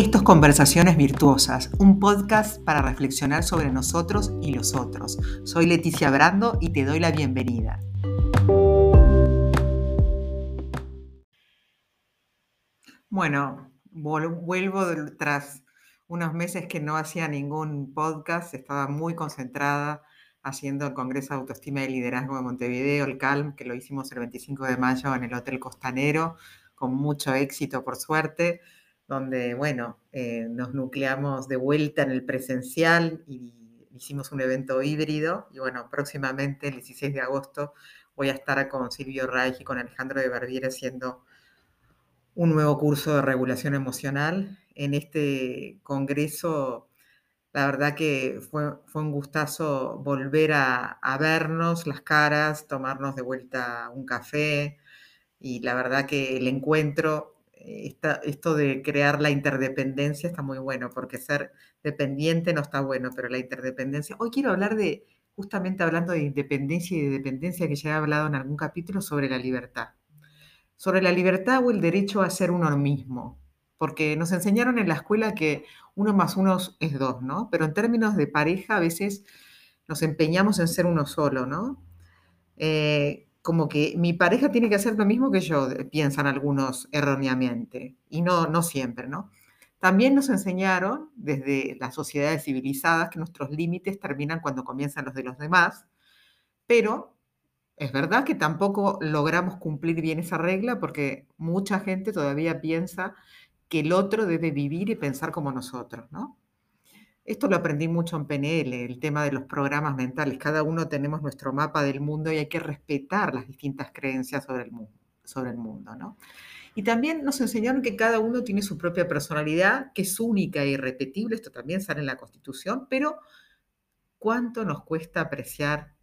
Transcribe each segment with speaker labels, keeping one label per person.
Speaker 1: Esto es Conversaciones Virtuosas, un podcast para reflexionar sobre nosotros y los otros. Soy Leticia Brando y te doy la bienvenida. Bueno, vuelvo tras unos meses que no hacía ningún podcast, estaba muy concentrada haciendo el Congreso de Autoestima y Liderazgo de Montevideo, el CALM, que lo hicimos el 25 de mayo en el Hotel Costanero, con mucho éxito, por suerte donde, bueno, eh, nos nucleamos de vuelta en el presencial y hicimos un evento híbrido. Y bueno, próximamente, el 16 de agosto, voy a estar con Silvio Reich y con Alejandro de Barbieri haciendo un nuevo curso de regulación emocional. En este congreso, la verdad que fue, fue un gustazo volver a, a vernos las caras, tomarnos de vuelta un café. Y la verdad que el encuentro esto de crear la interdependencia está muy bueno, porque ser dependiente no está bueno, pero la interdependencia. Hoy quiero hablar de, justamente hablando de independencia y de dependencia, que ya he hablado en algún capítulo, sobre la libertad. Sobre la libertad o el derecho a ser uno mismo. Porque nos enseñaron en la escuela que uno más uno es dos, ¿no? Pero en términos de pareja a veces nos empeñamos en ser uno solo, ¿no? Eh, como que mi pareja tiene que hacer lo mismo que yo, piensan algunos erróneamente, y no, no siempre, ¿no? También nos enseñaron desde las sociedades civilizadas que nuestros límites terminan cuando comienzan los de los demás, pero es verdad que tampoco logramos cumplir bien esa regla porque mucha gente todavía piensa que el otro debe vivir y pensar como nosotros, ¿no? Esto lo aprendí mucho en PNL, el tema de los programas mentales. Cada uno tenemos nuestro mapa del mundo y hay que respetar las distintas creencias sobre el mundo. Sobre el mundo ¿no? Y también nos enseñaron que cada uno tiene su propia personalidad, que es única e irrepetible. Esto también sale en la Constitución, pero ¿cuánto nos cuesta apreciar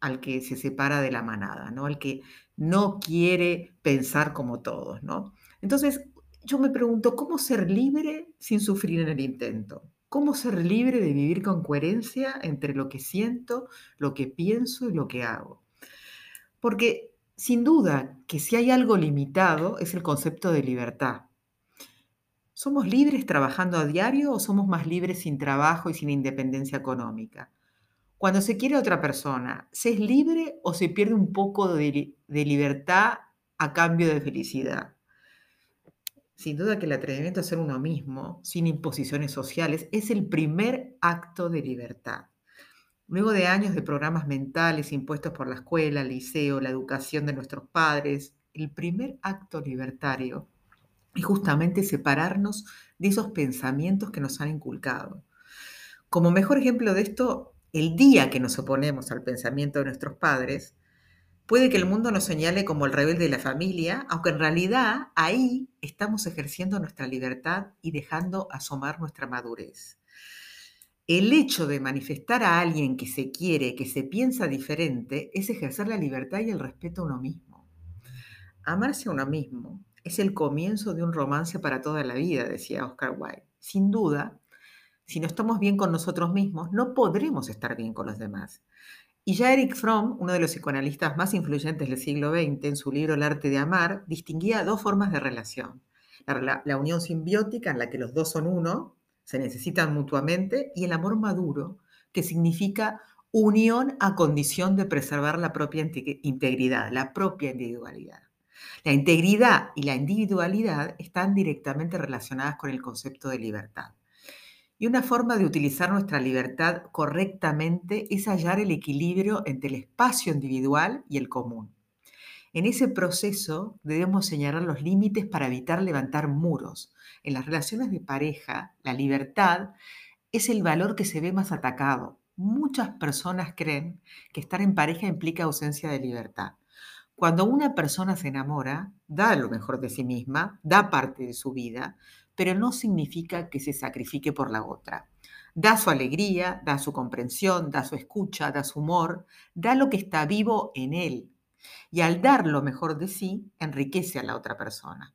Speaker 1: al que se separa de la manada, ¿no? al que no quiere pensar como todos? ¿no? Entonces, yo me pregunto, ¿cómo ser libre sin sufrir en el intento? Cómo ser libre de vivir con coherencia entre lo que siento, lo que pienso y lo que hago. Porque sin duda que si hay algo limitado es el concepto de libertad. ¿Somos libres trabajando a diario o somos más libres sin trabajo y sin independencia económica? Cuando se quiere a otra persona, ¿se es libre o se pierde un poco de, de libertad a cambio de felicidad? Sin duda que el atrevimiento a ser uno mismo, sin imposiciones sociales, es el primer acto de libertad. Luego de años de programas mentales impuestos por la escuela, el liceo, la educación de nuestros padres, el primer acto libertario es justamente separarnos de esos pensamientos que nos han inculcado. Como mejor ejemplo de esto, el día que nos oponemos al pensamiento de nuestros padres, Puede que el mundo nos señale como el rebelde de la familia, aunque en realidad ahí estamos ejerciendo nuestra libertad y dejando asomar nuestra madurez. El hecho de manifestar a alguien que se quiere, que se piensa diferente, es ejercer la libertad y el respeto a uno mismo. Amarse a uno mismo es el comienzo de un romance para toda la vida, decía Oscar Wilde. Sin duda, si no estamos bien con nosotros mismos, no podremos estar bien con los demás. Y ya Eric Fromm, uno de los psicoanalistas más influyentes del siglo XX, en su libro El arte de amar, distinguía dos formas de relación. La, unión simbiótica, en la que los dos son uno, se necesitan mutuamente, y el amor maduro, que significa unión a condición de preservar la propia integridad, la propia individualidad. La integridad y la individualidad están directamente relacionadas con el concepto de libertad. Y una forma de utilizar nuestra libertad correctamente es hallar el equilibrio entre el espacio individual y el común. En ese proceso debemos señalar los límites para evitar levantar muros. En las relaciones de pareja, la libertad es el valor que se ve más atacado. Muchas personas creen que estar en pareja implica ausencia de libertad. Cuando una persona se enamora, da lo mejor de sí misma, da parte de su vida, pero no significa que se sacrifique por la otra. Da su alegría, da su comprensión, da su escucha, da su humor, da lo que está vivo en él. Y al dar lo mejor de sí, enriquece a la otra persona.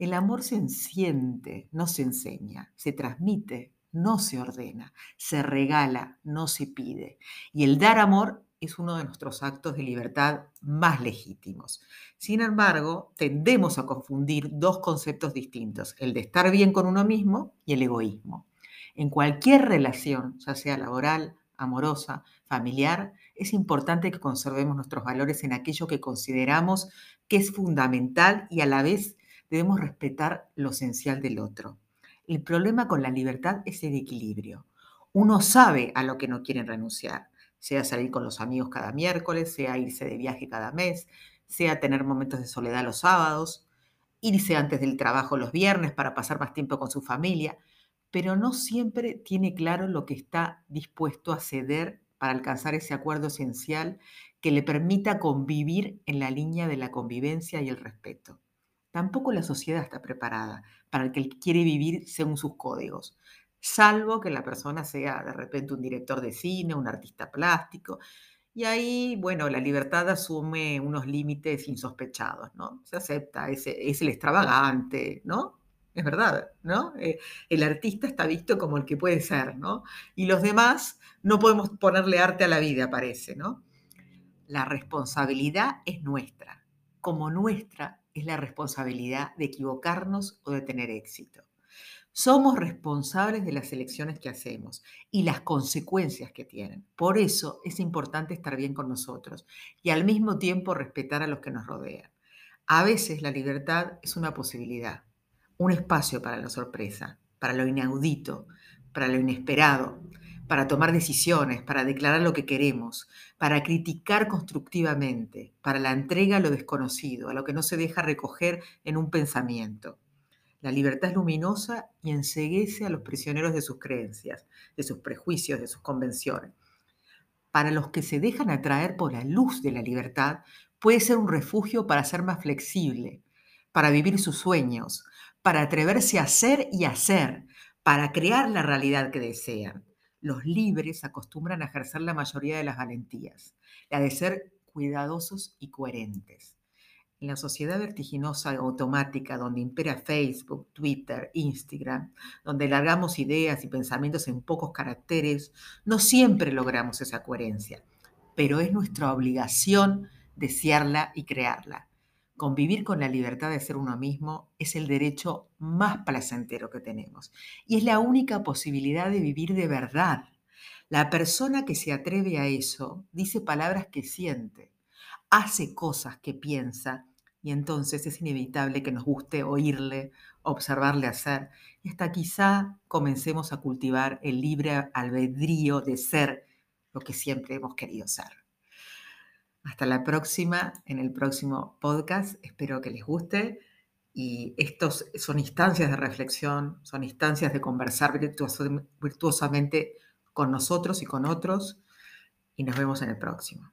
Speaker 1: El amor se siente, no se enseña, se transmite, no se ordena, se regala, no se pide. Y el dar amor es uno de nuestros actos de libertad más legítimos. Sin embargo, tendemos a confundir dos conceptos distintos, el de estar bien con uno mismo y el egoísmo. En cualquier relación, ya sea laboral, amorosa, familiar, es importante que conservemos nuestros valores en aquello que consideramos que es fundamental y a la vez debemos respetar lo esencial del otro. El problema con la libertad es el equilibrio. Uno sabe a lo que no quiere renunciar, sea salir con los amigos cada miércoles, sea irse de viaje cada mes, sea tener momentos de soledad los sábados, irse antes del trabajo los viernes para pasar más tiempo con su familia, pero no siempre tiene claro lo que está dispuesto a ceder para alcanzar ese acuerdo esencial que le permita convivir en la línea de la convivencia y el respeto. Tampoco la sociedad está preparada para el que quiere vivir según sus códigos, salvo que la persona sea de repente un director de cine, un artista plástico. Y ahí, bueno, la libertad asume unos límites insospechados, ¿no? Se acepta, es, el extravagante, ¿no? Es verdad, ¿no? Eh, el artista está visto como el que puede ser, ¿no? Y los demás no podemos ponerle arte a la vida, parece, ¿no? La responsabilidad es nuestra, como nuestra es la responsabilidad de equivocarnos o de tener éxito. Somos responsables de las elecciones que hacemos y las consecuencias que tienen. Por eso es importante estar bien con nosotros y al mismo tiempo respetar a los que nos rodean. A veces la libertad es una posibilidad, un espacio para la sorpresa, para lo inaudito, para lo inesperado, para tomar decisiones, para declarar lo que queremos, para criticar constructivamente, para la entrega a lo desconocido, a lo que no se deja recoger en un pensamiento. La libertad es luminosa y enseguece a los prisioneros de sus creencias, de sus prejuicios, de sus convenciones. Para los que se dejan atraer por la luz de la libertad, puede ser un refugio para ser más flexible, para vivir sus sueños, para atreverse a ser y hacer, para crear la realidad que desean los libres acostumbran a ejercer la mayoría de las valentías, la de ser cuidadosos y coherentes. En la sociedad vertiginosa automática donde impera Facebook, Twitter, Instagram, donde largamos ideas y pensamientos en pocos caracteres, no siempre logramos esa coherencia, pero es nuestra obligación desearla y crearla. Convivir con la libertad de ser uno mismo es el derecho más placentero que tenemos y es la única posibilidad de vivir de verdad. La persona que se atreve a eso dice palabras que siente, hace cosas que piensa y entonces es inevitable que nos guste oírle, observarle hacer y hasta quizá comencemos a cultivar el libre albedrío de ser lo que siempre hemos querido ser. Hasta la próxima, en el próximo podcast. Espero que les guste. Y estos son instancias de reflexión, son instancias de conversar virtuosamente con nosotros y con otros. Y nos vemos en el próximo.